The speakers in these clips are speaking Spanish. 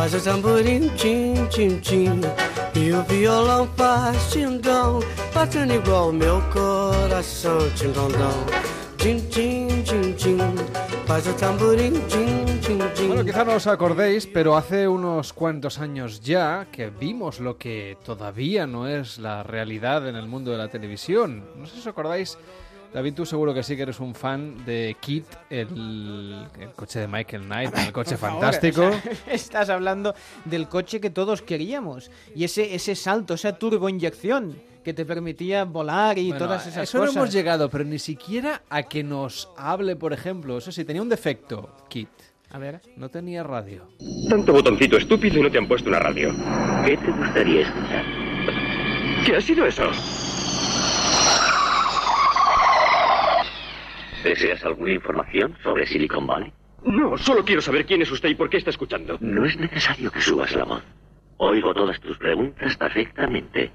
faz o tamborim, tim, tim, tim. E o violão faz tindão, batendo igual meu coração, tindondão. Tim, tim, tim, tim. Faz o tamborim, tim, tim, tim. Bueno, quizá no os acordéis, pero hace unos cuantos años ya que vimos lo que todavía no es la realidad en el mundo de la televisión. No sé si os acordáis, David, tú seguro que sí que eres un fan de Kit, el, el coche de Michael Knight, el coche favor, fantástico. o sea, estás hablando del coche que todos queríamos. Y ese, ese salto, esa turboinyección que te permitía volar y Bueno, todas esas eso cosas. no hemos llegado, pero ni siquiera a que nos hable, por ejemplo. Eso sí, tenía un defecto, Kit. A ver. No tenía radio. Tanto botoncito estúpido y no te han puesto una radio. ¿Qué te gustaría escuchar? ¿Qué ha sido eso? ¿Deseas alguna información sobre Silicon Valley? No, solo quiero saber quién es usted y por qué está escuchando. No es necesario que subas la voz. Oigo todas tus preguntas perfectamente.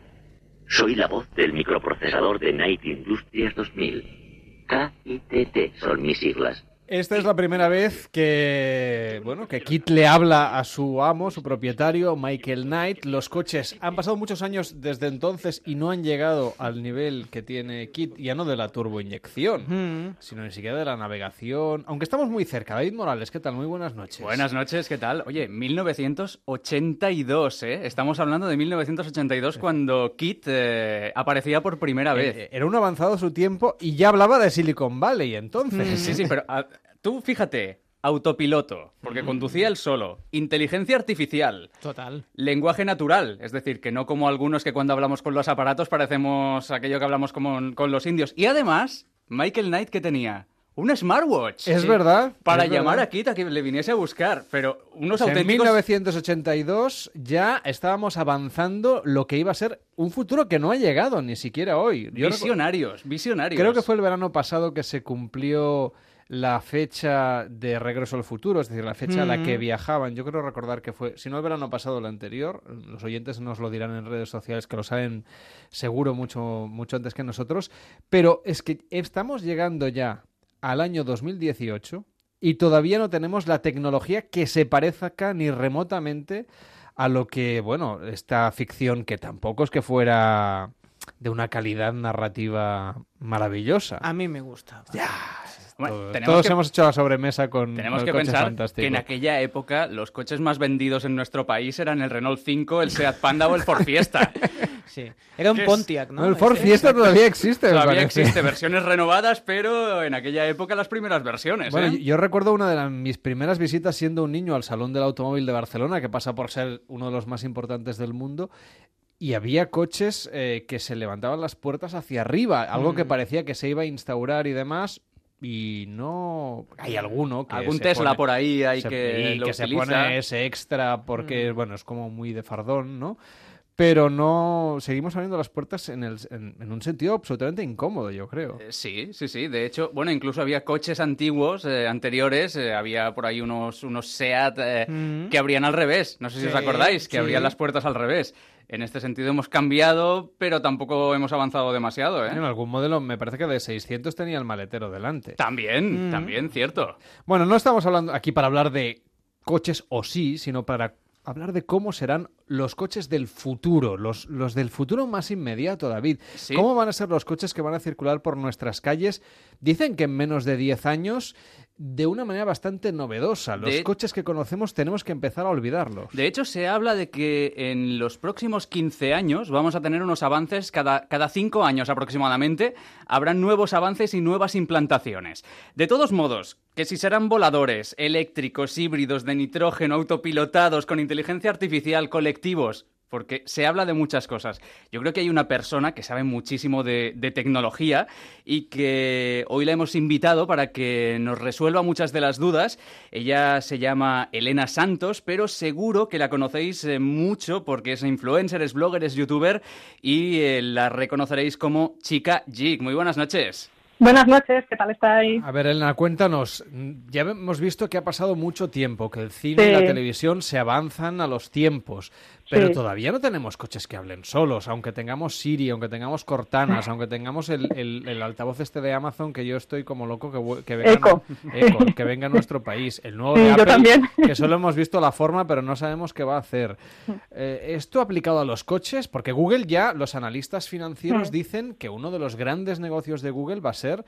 Soy la voz del microprocesador de Night Industries 2000. KITT son mis siglas. Esta es la primera vez que, bueno, que Kit le habla a su amo, su propietario, Michael Knight. Los coches han pasado muchos años desde entonces y no han llegado al nivel que tiene Kit, ya no de la turboinyección, Mm. sino ni siquiera de la navegación. Aunque estamos muy cerca. David Morales, ¿qué tal? Muy buenas noches. Buenas noches, ¿qué tal? Oye, 1982, ¿eh? Estamos hablando de 1982 cuando Kit eh, aparecía por primera vez. Eh, Era un avanzado su tiempo y ya hablaba de Silicon Valley entonces. Sí, sí, pero tú fíjate, autopiloto, porque conducía él solo, inteligencia artificial, Total. lenguaje natural, es decir, que no como algunos que cuando hablamos con los aparatos parecemos aquello que hablamos como con los indios. Y además, Michael Knight, ¿qué tenía? Un smartwatch. Es verdad, Para es llamar verdad. a Kit a que le viniese a buscar, pero unos O sea, en auténticos... 1982 ya estábamos avanzando lo que iba a ser un futuro que no ha llegado ni siquiera hoy. Yo recu- Visionarios, visionarios. Creo que fue el verano pasado que se cumplió la fecha de regreso al futuro, es decir, la fecha a la que viajaban. Yo creo recordar que fue, si no el verano pasado, el anterior. Los oyentes nos lo dirán en redes sociales, que lo saben seguro mucho, mucho antes que nosotros. Pero es que estamos llegando ya al año 2018 y todavía no tenemos la tecnología que se parezca ni remotamente a lo que, bueno, esta ficción que tampoco es que fuera de una calidad narrativa maravillosa. A mí me gusta. Bueno, Todos- tenemos Todos que- hemos echado la sobremesa con, Tenemos que pensar fantástico. que en aquella época los coches más vendidos en nuestro país eran el Renault 5, el Seat Panda o el Ford Fiesta. Sí. Era un. Pontiac, ¿no? El Ford Fiesta todavía existe, Todavía parece. existe versiones renovadas, pero en aquella época las primeras versiones. Bueno, ¿eh? yo- yo recuerdo una de las- mis primeras visitas siendo un niño al Salón del Automóvil de Barcelona, que pasa por ser uno de los más importantes del mundo, y había coches eh, que se levantaban las puertas hacia arriba, algo Mm. que parecía que se iba a instaurar y demás, y no... Hay alguno que Algún Tesla pone- por ahí hay se- que y lo que se pone ese extra porque, Mm. bueno, es como muy de fardón, ¿no? Pero no... Seguimos abriendo las puertas en, el, en, en un sentido absolutamente incómodo, yo creo. Eh, Sí, sí, sí. De hecho, bueno, incluso había coches antiguos, eh, anteriores. eh, había por ahí unos, unos SEAT eh, Mm. que abrían al revés. No sé si os acordáis, que sí. abrían las puertas al revés. En este sentido hemos cambiado, pero tampoco hemos avanzado demasiado, ¿eh? En algún modelo, me parece que de 600 tenía el maletero delante. También, Mm. también, cierto. Bueno, no estamos hablando aquí para hablar de coches o sí, sino para hablar de cómo serán los coches del futuro, los, los del futuro más inmediato, David. Sí. ¿Cómo van a ser los coches que van a circular por nuestras calles? Dicen que en menos de 10 años, de una manera bastante novedosa. Los De- coches que conocemos tenemos que empezar a olvidarlos. De hecho, se habla de que en los próximos 15 años vamos a tener unos avances, cada, cada 5 años aproximadamente, habrán nuevos avances y nuevas implantaciones. De todos modos, que si serán voladores, eléctricos, híbridos, de nitrógeno, autopilotados, con inteligencia artificial, colectivos, porque se habla de muchas cosas. Yo creo que hay una persona que sabe muchísimo de, de tecnología y que hoy la hemos invitado para que nos resuelva muchas de las dudas. Ella se llama Elena Santos, pero seguro que la conocéis eh, mucho porque es influencer, es blogger, es youtuber y eh, la reconoceréis como Chica Jig. Muy buenas noches. Buenas noches, ¿qué tal estáis? A ver, Elena, cuéntanos. Ya hemos visto que ha pasado mucho tiempo, que el cine y la televisión se avanzan a los tiempos. Pero Sí. todavía no tenemos coches que hablen solos, aunque tengamos Siri, aunque tengamos Cortanas, aunque tengamos el, el- el altavoz este de Amazon, que yo estoy como loco que, que venga, Echo. Echo, que venga a nuestro país. El nuevo Sí, de Apple, también. que solo hemos visto la forma, pero no sabemos qué va a hacer. Eh, esto aplicado a los coches, porque Google ya, los analistas financieros Mm. dicen que uno de los grandes negocios de Google va a ser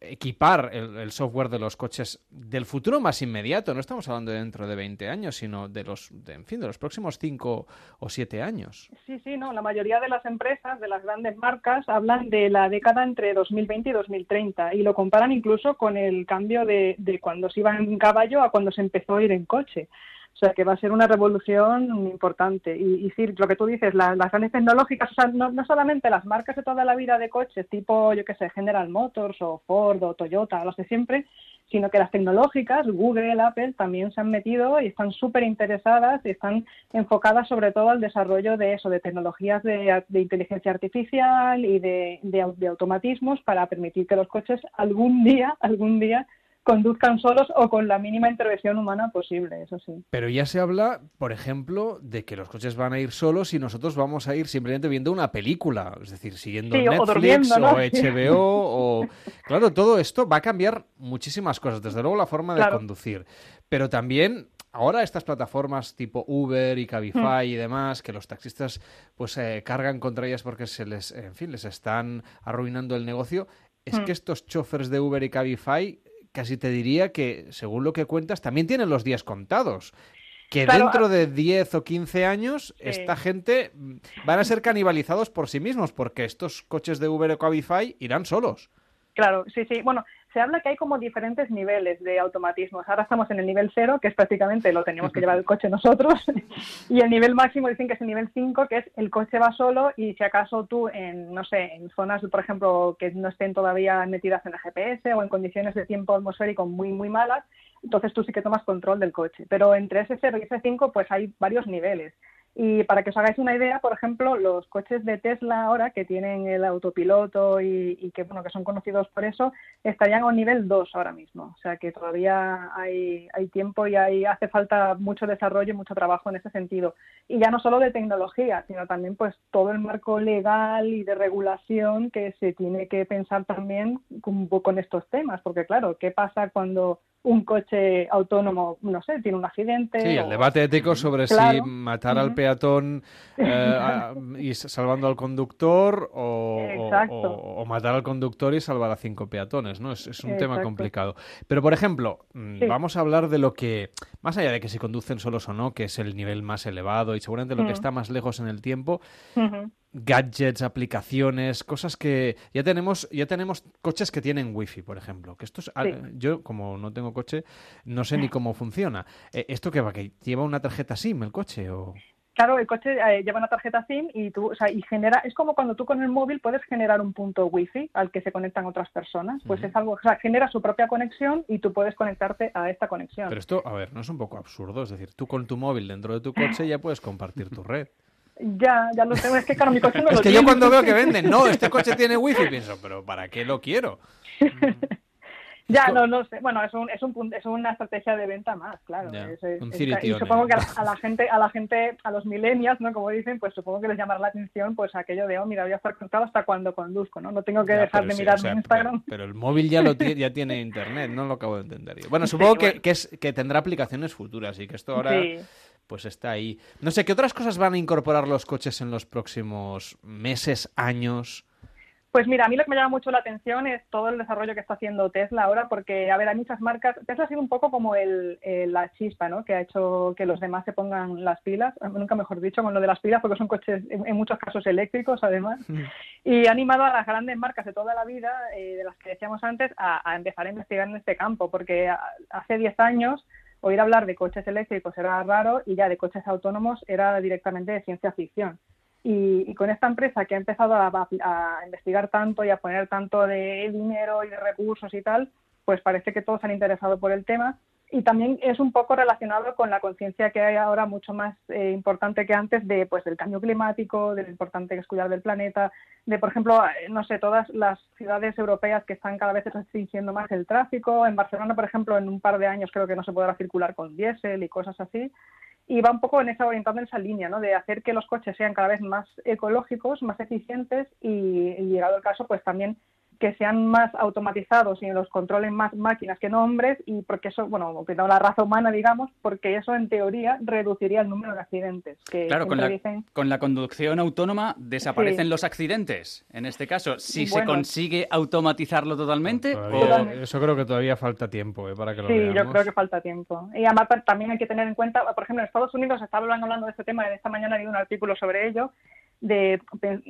equipar el, el software de los coches del futuro más inmediato. No estamos hablando de dentro de 20 años, sino de los, de, en fin, de los próximos 5 o 7 años. Sí, sí, no. La mayoría de las empresas, de las grandes marcas, hablan de la década entre 2020 y 2030 y lo comparan incluso con el cambio de, de cuando se iba en caballo a cuando se empezó a ir en coche. O sea, que va a ser una revolución importante. Y, y lo que tú dices, la- las grandes tecnológicas, o sea, no, no solamente las marcas de toda la vida de coches, tipo, yo qué sé, General Motors o Ford o Toyota, los de siempre, sino que las tecnológicas, Google, Apple, también se han metido y están súper interesadas y están enfocadas sobre todo al desarrollo de eso, de tecnologías de, inteligencia artificial y de, de automatismos para permitir que los coches algún día, algún día, conduzcan solos o con la mínima intervención humana posible, eso sí. Pero ya se habla, por ejemplo, de que los coches van a ir solos y nosotros vamos a ir simplemente viendo una película, es decir, siguiendo Sí, Netflix o HBO o... Claro, todo esto va a cambiar muchísimas cosas, desde luego la forma de Claro. conducir, pero también... Ahora estas plataformas tipo Uber y Cabify Hmm. y demás, que los taxistas pues eh, cargan contra ellas porque se les, en fin, les están arruinando el negocio, es Hmm. que estos choferes de Uber y Cabify casi te diría que, según lo que cuentas, también tienen los días contados. Que Claro, dentro de 10 o 15 años, Sí. esta gente mm, van a ser canibalizados por sí mismos, porque estos coches de Uber o Cabify irán solos. Claro, sí, sí. Bueno, se habla que hay como diferentes niveles de automatismos. Ahora estamos en el nivel cero, que es prácticamente lo tenemos que llevar el coche nosotros, y el nivel máximo dicen que es el nivel 5, que es el coche va solo y si acaso tú en, no sé, en zonas, por ejemplo, que no estén todavía metidas en el GPS o en condiciones de tiempo atmosférico muy, muy malas, entonces tú sí que tomas control del coche. Pero entre ese 0 y ese 5, pues hay varios niveles. Y para que os hagáis una idea, por ejemplo, los coches de Tesla ahora que tienen el autopiloto y, y que bueno que son conocidos por eso, estarían a un nivel 2 ahora mismo. O sea que todavía hay, hay tiempo y hay, hace falta mucho desarrollo y mucho trabajo en ese sentido. Y ya no solo de tecnología, sino también pues todo el marco legal y de regulación que se tiene que pensar también con, con estos temas. Porque claro, ¿qué pasa cuando un coche autónomo, no sé, tiene un accidente? Sí, el debate ético sobre si matar al peatón eh, y salvando al conductor o, o- matar al conductor y salvar a cinco peatones, ¿no? Es, es un tema complicado. Pero, por ejemplo, mm, Sí. vamos a hablar de lo que, más allá de que si conducen solos o no, que es el nivel más elevado y seguramente lo que está más lejos en el tiempo. Gadgets, aplicaciones, cosas que ya tenemos, ya tenemos coches que tienen wifi, por ejemplo. Que esto es, ah, Sí. yo como no tengo coche, no sé ni cómo funciona. Eh, ¿Esto qué va? ¿Que lleva una tarjeta SIM el coche o? Claro, el coche eh, lleva una tarjeta SIM y tú, o sea, y genera, es como cuando tú con el móvil puedes generar un punto wifi al que se conectan otras personas. Pues es algo, o sea, genera su propia conexión y tú puedes conectarte a esta conexión. Pero esto, a ver, no es un poco absurdo, es decir, tú con tu móvil dentro de tu coche ya puedes compartir tu red. Ya, ya lo tengo, es que claro, mi coche no Es lo que yo cuando veo que venden, no, este coche tiene wifi, pienso, pero ¿para qué lo quiero? Ya, no, no sé. Bueno, es un, es un, es una estrategia de venta más, claro. Ya, Es- y supongo que a la, a la gente, a la gente, a los millennials, ¿no? Como dicen, pues supongo que les llamará la atención, pues aquello de, oh, mira, voy a estar conectado hasta cuando conduzco, ¿no? No tengo que Ya, dejar de sí, mirar o sea, mi Instagram. Pero, pero el móvil ya lo tiene, ya tiene internet, no lo acabo de entender yo. Bueno, supongo que, bueno. que, es, que tendrá aplicaciones futuras y que esto ahora Sí. Pues está ahí. No sé, ¿qué otras cosas van a incorporar los coches en los próximos meses, años? Pues mira, a mí lo que me llama mucho la atención es todo el desarrollo que está haciendo Tesla ahora, porque, a ver, hay muchas marcas. Tesla ha sido un poco como el, la chispa, ¿no? Que ha hecho que los demás se pongan las pilas, eh, nunca mejor dicho, con lo de las pilas, porque son coches en, en muchos casos eléctricos, además. Y ha animado a las grandes marcas de toda la vida, eh, de las que decíamos antes, a, a empezar a investigar en este campo, porque hace 10 años oír hablar de coches eléctricos era raro y ya de coches autónomos era directamente de ciencia ficción. Y, y con esta empresa que ha empezado a, a- investigar tanto y a poner tanto de dinero y de recursos y tal, pues parece que todos han interesado por el tema. Y también es un poco relacionado con la conciencia que hay ahora mucho más eh, importante que antes de pues del cambio climático, de lo importante que es cuidar del planeta, de por ejemplo, eh, no sé, todas las ciudades europeas que están cada vez restringiendo más el tráfico. En Barcelona, por ejemplo, en un par de años creo que no se podrá circular con diésel y cosas así. y va un poco en esa orientando en esa línea, ¿no? De hacer que los coches sean cada vez más ecológicos, más eficientes y, y llegado el caso, pues también que sean más automatizados y los controlen más máquinas que no hombres y porque eso, bueno, cuidado la raza humana, digamos, porque eso en teoría reduciría el número de accidentes. Que Claro, con la, dicen- con la conducción autónoma desaparecen Sí. los accidentes. En este caso, si se consigue automatizarlo totalmente Todavía- o... Eso creo que todavía falta tiempo eh, para que lo Sí, veamos. yo creo que falta tiempo. Y además ta- también hay que tener en cuenta, por ejemplo, en Estados Unidos estaban hablando de este tema, esta mañana leí un artículo sobre ello, de,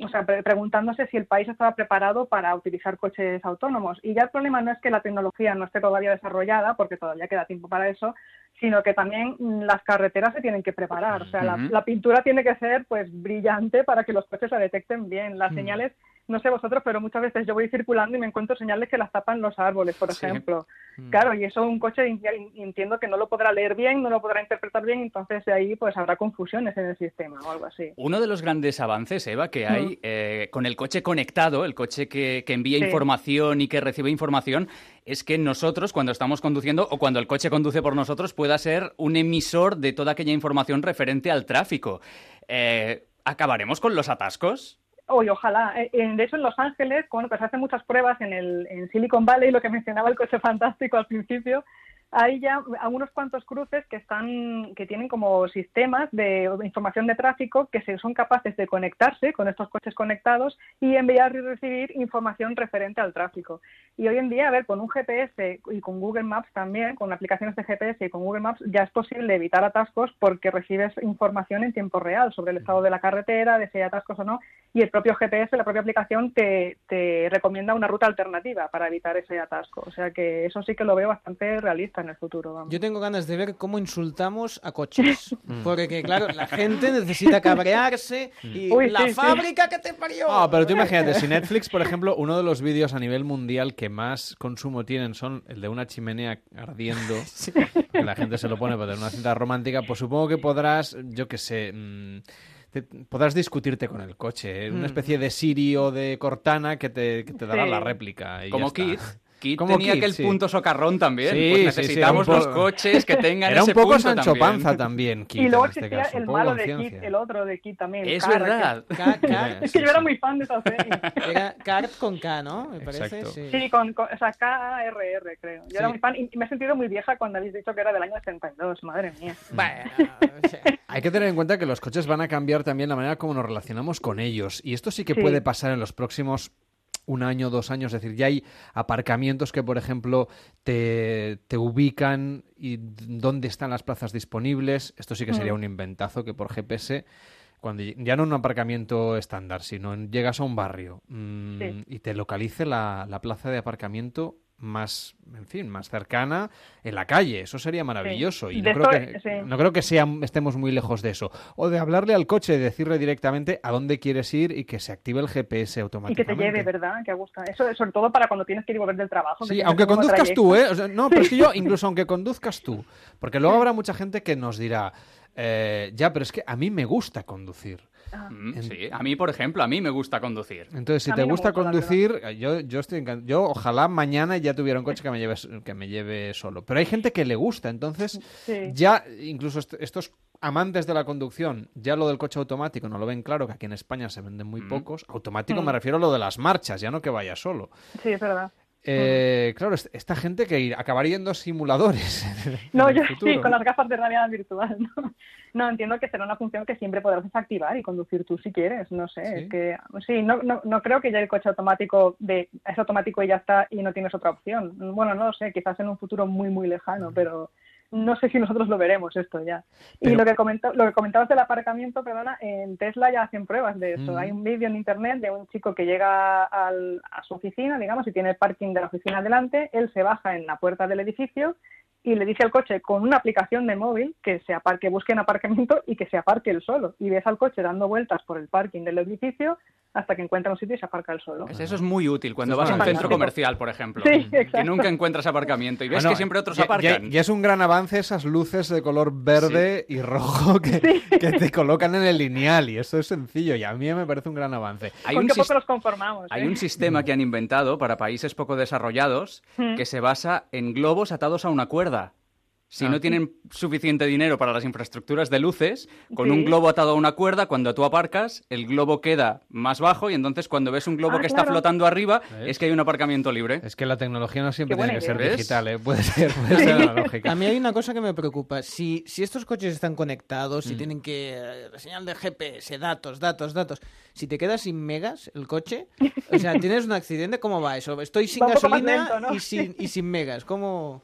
o sea, pre- preguntándose si el país estaba preparado para utilizar coches autónomos. Y ya el problema no es que la tecnología no esté todavía desarrollada, porque todavía queda tiempo para eso, sino que también mm, las carreteras se tienen que preparar. O sea, la, pintura tiene que ser pues brillante para que los coches la detecten bien. Las señales, no sé vosotros, pero muchas veces yo voy circulando y me encuentro señales que las tapan los árboles, por Sí. ejemplo. Mm. Claro, y eso un coche entiendo que no lo podrá leer bien, no lo podrá interpretar bien, entonces de ahí pues habrá confusiones en el sistema o algo así. Uno de los grandes avances, Eva, que hay eh, con el coche conectado, el coche que, que envía Sí. información y que recibe información, es que nosotros, cuando estamos conduciendo o cuando el coche conduce por nosotros, pueda ser un emisor de toda aquella información referente al tráfico. Eh, ¿Acabaremos con los atascos? Oye, ojalá. Eh, eh, De hecho, en Los Ángeles, bueno, pues hacen muchas pruebas en, el, en Silicon Valley, lo que mencionaba el coche fantástico al principio. Hay ya a unos cuantos cruces que están, que tienen como sistemas de información de tráfico que se, son capaces de conectarse con estos coches conectados y enviar y recibir información referente al tráfico. Y hoy en día, a ver, con un GPS y con Google Maps también, con aplicaciones de GPS y con Google Maps, ya es posible evitar atascos porque recibes información en tiempo real sobre el estado de la carretera, de si hay atascos o no, y el propio GPS, la propia aplicación, te, te recomienda una ruta alternativa para evitar ese atasco. O sea que eso sí que lo veo bastante realista en el futuro. Vamos. Yo tengo ganas de ver cómo insultamos a coches. Porque, claro, la gente necesita cabrearse y Uy, la sí, sí. fábrica que te parió. Ah, pero tú imagínate, si Netflix, por ejemplo, uno de los vídeos a nivel mundial que más consumo tienen son el de una chimenea ardiendo, que la gente se lo pone para tener una cinta romántica, pues supongo que podrás, yo qué sé, mm, te- podrás discutirte con el coche, ¿eh? una Mm. especie de Siri o de Cortana que te, que te dará Sí. la réplica. y Como ya Como tenía Kit, aquel sí. punto socarrón también. Sí, pues sí, sí, necesitamos los coches que tengan Era ese un poco punto Sancho también. Panza también, Kit, y luego este existía caso, el malo de. Kit, el otro de Kit también. Es Car, que- verdad. Es que yo era muy fan de esa serie. Era Cart con K, ¿no? Me parece. Exacto. Sí. Sí, con, con- o sea, K-A-R-R, creo. Yo Sí. era muy fan y me he sentido muy vieja cuando habéis dicho que era del año 72, madre mía. Bueno, o sea, Hay que tener en cuenta que los coches van a cambiar también la manera como nos relacionamos con ellos. Y esto sí que Sí. puede pasar en los próximos un año, dos años. Es decir, ya hay aparcamientos que, por ejemplo, te, te ubican y dónde están las plazas disponibles. Esto sí que sería un inventazo que por GPS, cuando ya no en un aparcamiento estándar, sino en- llegas a un barrio mm, Sí. y te localice la, la plaza de aparcamiento más, en fin, más cercana en la calle. Eso sería maravilloso. Y no creo, que, sí. no creo que sea, estemos muy lejos de eso. O de hablarle al coche, de decirle directamente a dónde quieres ir y que se active el GPS Y que automáticamente. te lleve, ¿verdad? Que gusta. Eso sobre todo para cuando tienes que ir y volver del trabajo. Sí, aunque conduzcas tú, ¿eh? O sea, no, pero es que yo, incluso aunque conduzcas tú, porque luego habrá mucha gente que nos dirá, eh, ya, pero es que a mí me gusta conducir. Ah, Mm, Sí, a mí, por ejemplo, a mí me gusta conducir. Entonces, si A te no gusta conducir, yo, yo estoy encan- Yo ojalá mañana ya tuviera un coche que me lleve, que me lleve solo. Pero hay gente que le gusta, entonces Sí. ya incluso est- estos amantes de la conducción, ya lo del coche automático no lo ven claro, que aquí en España se venden muy Mm. pocos. Automático Mm. me refiero a lo de las marchas, ya no que vaya solo. Sí, es verdad. Eh, Claro, est- esta gente que acabaría yendo simuladores. No, yo futuro, sí, con las gafas de realidad virtual. ¿no? no, entiendo que será una función que siempre podrás desactivar y conducir tú si quieres. No sé, Sí. es que sí, no, no, no creo que ya el coche automático de es automático y ya está y no tienes otra opción. Bueno, no lo sé, quizás en un futuro muy muy lejano, pero no sé si nosotros lo veremos esto ya. Y lo que comentó, lo que comentabas del aparcamiento, perdona, en Tesla ya hacen pruebas de eso. Mm. Hay un vídeo en internet de un chico que llega al- a su oficina, digamos, y tiene el parking de la oficina delante, él se baja en la puerta del edificio y le dice al coche con una aplicación de móvil que se aparque, busque en aparcamiento y que se aparque él solo. Y ves al coche dando vueltas por el parking del edificio hasta que encuentra un sitio y se aparca él solo. Eso es muy útil cuando vas a un centro comercial, por ejemplo. Sí, Que nunca encuentras aparcamiento y ves Bueno, que siempre otros aparcan. Ya es un gran avance esas luces de color verde y rojo que, que te colocan en el lineal y eso es sencillo y a mí me parece un gran avance. Hay ¿Con un poco nos conformamos? Hay eh? un sistema que han inventado para países poco desarrollados Mm. que se basa en globos atados a una cuerda. Si Ah. no tienen suficiente dinero para las infraestructuras de luces, con un globo atado a una cuerda, cuando tú aparcas, el globo queda más bajo y entonces cuando ves un globo Ah, que está flotando arriba, ¿Ves? es que hay un aparcamiento libre. Es que la tecnología no siempre tiene que ser. ¿Ves? digital, ¿eh? Puede ser, puede ser analógica. A mí hay una cosa que me preocupa. Si, si estos coches están conectados, Mm. si tienen que. eh, señal de GPS, datos, datos, datos. Si te quedas sin megas el coche, o sea, tienes un accidente, ¿cómo va eso? Estoy sin Va gasolina lento, ¿no? y, sin, y sin megas. ¿Cómo.?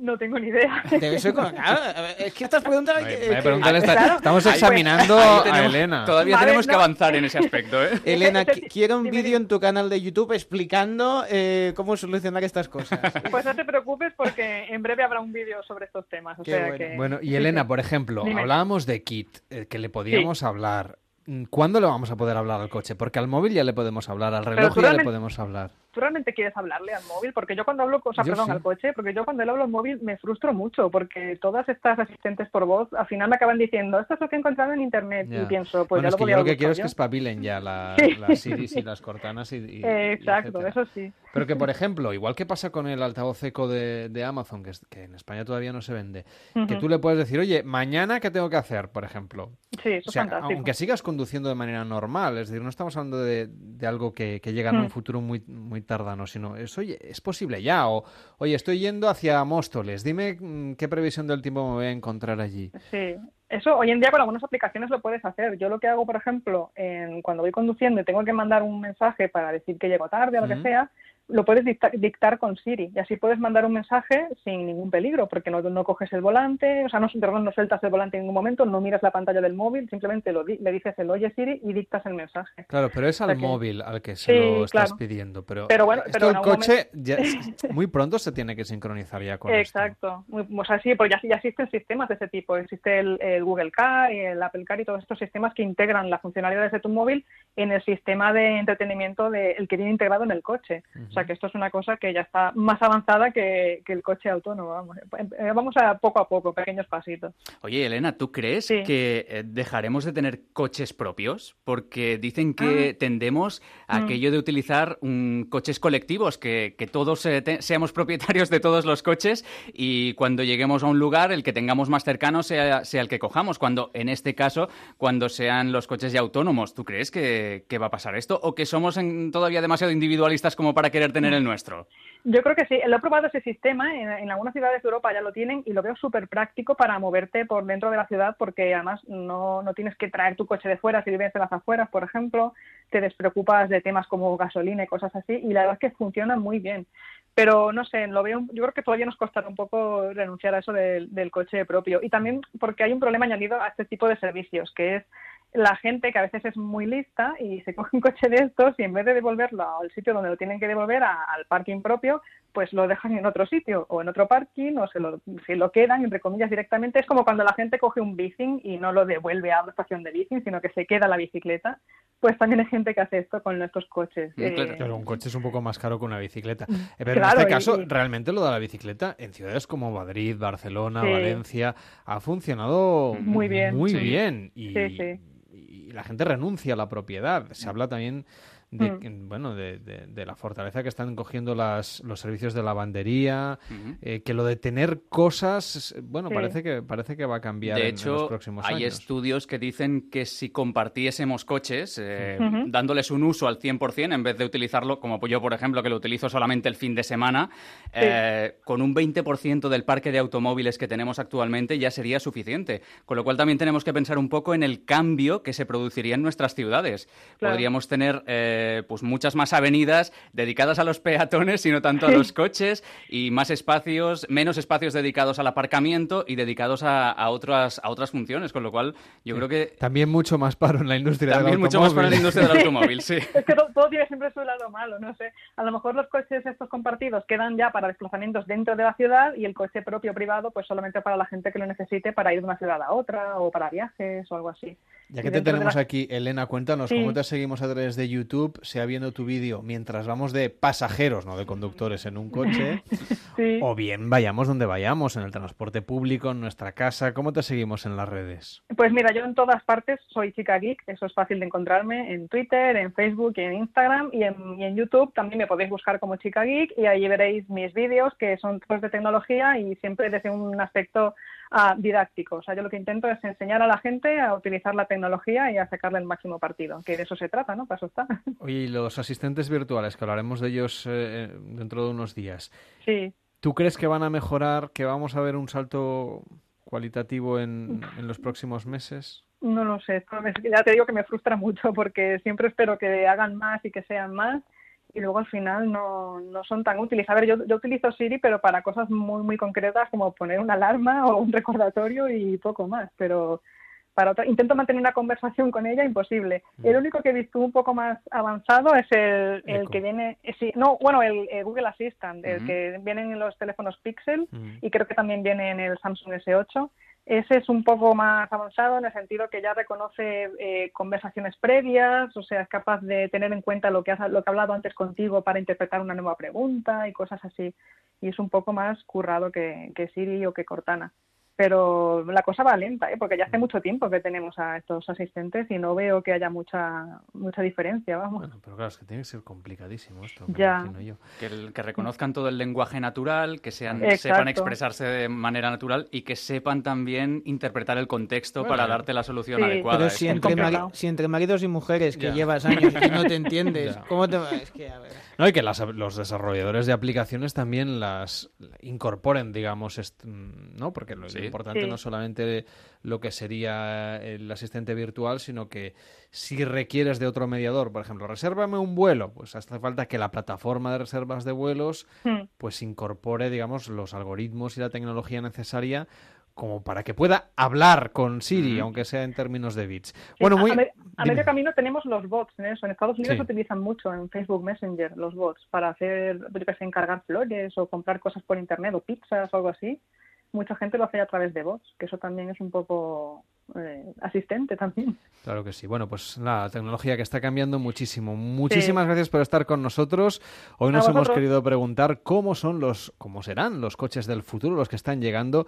No tengo ni idea. Ser es que estas preguntas. hay que- Vaya que- pregunta le está- claro. Estamos examinando Ahí a Elena. Todavía Vale, tenemos que no. avanzar en ese aspecto, ¿eh? Elena, quiero un vídeo en tu canal de YouTube explicando eh, cómo solucionar estas cosas. Pues no te preocupes porque en breve habrá un vídeo sobre estos temas. O Qué sea bueno. que... Bueno, y Elena, por ejemplo, Dime. hablábamos de Kit, eh, que le podíamos hablar. Mm, ¿Cuándo le vamos a poder hablar al coche? Porque al móvil ya le podemos hablar, al reloj ya le podemos hablar. ¿Tú realmente quieres hablarle al móvil? Porque yo cuando hablo, o sea, Yo perdón, sí. al coche, porque yo cuando le hablo al móvil me frustro mucho, porque todas estas asistentes por voz al final me acaban diciendo, esto es lo que he encontrado en internet, Ya. y pienso, pues bueno, ya es lo que yo podía lo que quiero es que espabilen ya la- Sí. las Siris y las Cortanas y, y- y Exacto, eso sí. Pero que, por ejemplo, igual que pasa con el altavoz eco de, de Amazon, que, es- que en España todavía no se vende, que tú le puedes decir, oye, mañana, ¿qué tengo que hacer? Por ejemplo. Sí, eso O sea, es fantástico. aunque sigas conduciendo de manera normal, es decir, no estamos hablando de, de algo que, que llega en un Mm. futuro muy, muy tardano, sino es, oye, es posible ya, o oye, estoy yendo hacia Móstoles, dime mm, qué previsión del tiempo me voy a encontrar allí. Sí, eso hoy en día con algunas aplicaciones lo puedes hacer. Yo lo que hago, por ejemplo, en, cuando voy conduciendo y tengo que mandar un mensaje para decir que llego tarde o lo que sea, lo puedes dicta- dictar con Siri y así puedes mandar un mensaje sin ningún peligro porque no, no coges el volante, o sea, no, perdón, no sueltas el volante en ningún momento, no miras la pantalla del móvil, simplemente lo le dices el oye Siri y dictas el mensaje. Claro, pero es al sea que- móvil al que se Sí, lo estás claro. pidiendo. Pero, Pero bueno, esto pero el coche ya muy pronto se tiene que sincronizar ya con esto. Exacto. Muy- o sea, sí, pues ya, ya existen sistemas de ese tipo. Existe el, el Google Car y el Apple Car y todos estos sistemas que integran las funcionalidades de tu móvil en el sistema de entretenimiento de, el que viene integrado en el coche. O sea, que esto es una cosa que ya está más avanzada que, que el coche autónomo. Vamos, Eh, vamos a poco a poco, pequeños pasitos. Oye, Elena, ¿tú crees Sí. que eh, dejaremos de tener coches propios? Porque dicen que Ah. tendemos a Mm. aquello de utilizar mm, coches colectivos, que, que todos eh, te- seamos propietarios de todos los coches y cuando lleguemos a un lugar, el que tengamos más cercano sea, sea el que cojamos. Cuando, en este caso, cuando sean los coches ya autónomos, ¿tú crees que, que va a pasar esto? ¿O que somos en- todavía demasiado individualistas como para querer tener el nuestro? Yo creo que sí. Lo he probado ese sistema. En, en algunas ciudades de Europa ya lo tienen y lo veo súper práctico para moverte por dentro de la ciudad porque además no, no tienes que traer tu coche de fuera si vives en las afueras, por ejemplo. Te despreocupas de temas como gasolina y cosas así y la verdad es que funciona muy bien. Pero no sé, lo veo, yo creo que todavía nos costará un poco renunciar a eso del, del coche propio. Y también porque hay un problema añadido a este tipo de servicios, que es la gente que a veces es muy lista y se coge un coche de estos y en vez de devolverlo al sitio donde lo tienen que devolver, a- al parking propio, pues lo dejan en otro sitio o en otro parking o se lo, se lo quedan, entre comillas, directamente. Es como cuando la gente coge un bicing y no lo devuelve a una estación de bicing, sino que se queda la bicicleta. Pues también hay gente que hace esto con nuestros coches. Mm, claro. Eh, Claro, un coche es un poco más caro que una bicicleta. Eh, Pero Claro, en este caso, y- realmente lo de la bicicleta en ciudades como Madrid, Barcelona, Sí. Valencia, ha funcionado Muy bien. Muy Sí. bien. Y, Sí, sí. Y la gente renuncia a la propiedad. Se habla también de, Mm. bueno, de, de- de la fortaleza que están cogiendo las, los servicios de lavandería, eh, que lo de tener cosas, bueno, Sí. parece que parece que va a cambiar De en- en, hecho, los próximos hay años. estudios que dicen que si compartiésemos coches, eh, dándoles un uso al 100%, en vez de utilizarlo, como yo, por ejemplo, que lo utilizo solamente el fin de semana, eh, con un 20% del parque de automóviles que tenemos actualmente ya sería suficiente. Con lo cual también tenemos que pensar un poco en el cambio que se produciría en nuestras ciudades. Claro. Podríamos tener eh, pues muchas más avenidas dedicadas a los peatones y no tanto a los coches y más espacios, menos espacios dedicados al aparcamiento y dedicados a, a otras, a otras funciones, con lo cual yo creo que También mucho más paro en la industria también del mucho más para la automóvil. industria del automóvil, sí. Es que to- todo tiene siempre su lado malo, no sé. A lo mejor los coches estos compartidos quedan ya para desplazamientos dentro de la ciudad y el coche propio privado pues solamente para la gente que lo necesite para ir de una ciudad a otra o para viajes o algo así. Ya que te tenemos la- aquí, Elena, cuéntanos Sí. cómo te seguimos a través de YouTube YouTube, sea viendo tu vídeo mientras vamos de pasajeros, no de conductores en un coche, Sí. o bien vayamos donde vayamos, en el transporte público, en nuestra casa. ¿Cómo te seguimos en las redes? Pues mira, yo en todas partes soy chica geek, eso es fácil de encontrarme en Twitter, en Facebook, y en Instagram y en, y en YouTube también me podéis buscar como chica geek y ahí veréis mis vídeos que son todos de tecnología y siempre desde un aspecto ah, didáctico. O sea, yo lo que intento es enseñar a la gente a utilizar la tecnología y a sacarle el máximo partido, que de eso se trata, ¿no? Para eso está. Oye, y los asistentes virtuales, que hablaremos de ellos eh, dentro de unos días. Sí. ¿Tú crees que van a mejorar, que vamos a ver un salto cualitativo en, en los próximos meses? No lo sé, ya te digo que me frustra mucho porque siempre espero que hagan más y que sean más y luego al final no, no son tan útiles. A ver, yo, yo utilizo Siri pero para cosas muy muy concretas como poner una alarma o un recordatorio y poco más, pero para otra, intento mantener una conversación con ella imposible. El único que he visto un poco más avanzado es el, el que viene, eh, sí, no, bueno, el, Google Assistant, el Ujú. que viene en los teléfonos Pixel Mm. y creo que también viene en el Samsung S8. Ese es un poco más avanzado en el sentido que ya reconoce eh, conversaciones previas, o sea, es capaz de tener en cuenta lo que, has, lo que ha hablado antes contigo para interpretar una nueva pregunta y cosas así. Y es un poco más currado que, que Siri o que Cortana. Pero la cosa va lenta, ¿eh? porque ya hace mucho tiempo que tenemos a estos asistentes y no veo que haya mucha mucha diferencia, vamos. Bueno, pero claro, es que tiene que ser complicadísimo esto, Ya. yo. Que, el- que reconozcan todo el lenguaje natural, que sean, Exacto. sepan expresarse de manera natural y que sepan también interpretar el contexto Bueno, para darte la solución Sí. adecuada. Pero si entre, mari- si entre maridos y mujeres que Ya. llevas años y no te entiendes, Ya. ¿cómo te va? Es que, a ver. No, y que las- los desarrolladores de aplicaciones también las incorporen, digamos, est- ¿no? Porque lo, lo Sí. importante Sí. no solamente lo que sería el asistente virtual, sino que si requieres de otro mediador, por ejemplo, resérvame un vuelo, pues hace falta que la plataforma de reservas de vuelos Hmm. pues incorpore, digamos, los algoritmos y la tecnología necesaria como para que pueda hablar con Siri, aunque sea en términos de bits. Bueno, a- muy... a, me- a dime. medio camino tenemos los bots en eso. En Estados Unidos Sí. se utilizan mucho en Facebook Messenger los bots para hacer, yo sé, encargar flores o comprar cosas por internet o pizzas o algo así. Mucha gente lo hace a través de bots, que eso también es un poco eh, asistente también. Claro que sí. Bueno, pues la tecnología que está cambiando muchísimo. Muchísimas gracias por estar con nosotros. Hoy nos hemos querido preguntar cómo son los, cómo serán los coches del futuro, los que están llegando,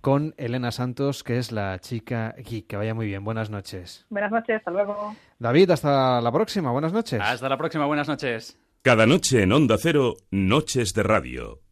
con Elena Santos, que es la chica geek. Que vaya muy bien. Buenas noches. Buenas noches, hasta luego. David, hasta la próxima. Buenas noches. Hasta la próxima, buenas noches. Cada noche en Onda Cero, Noches de Radio.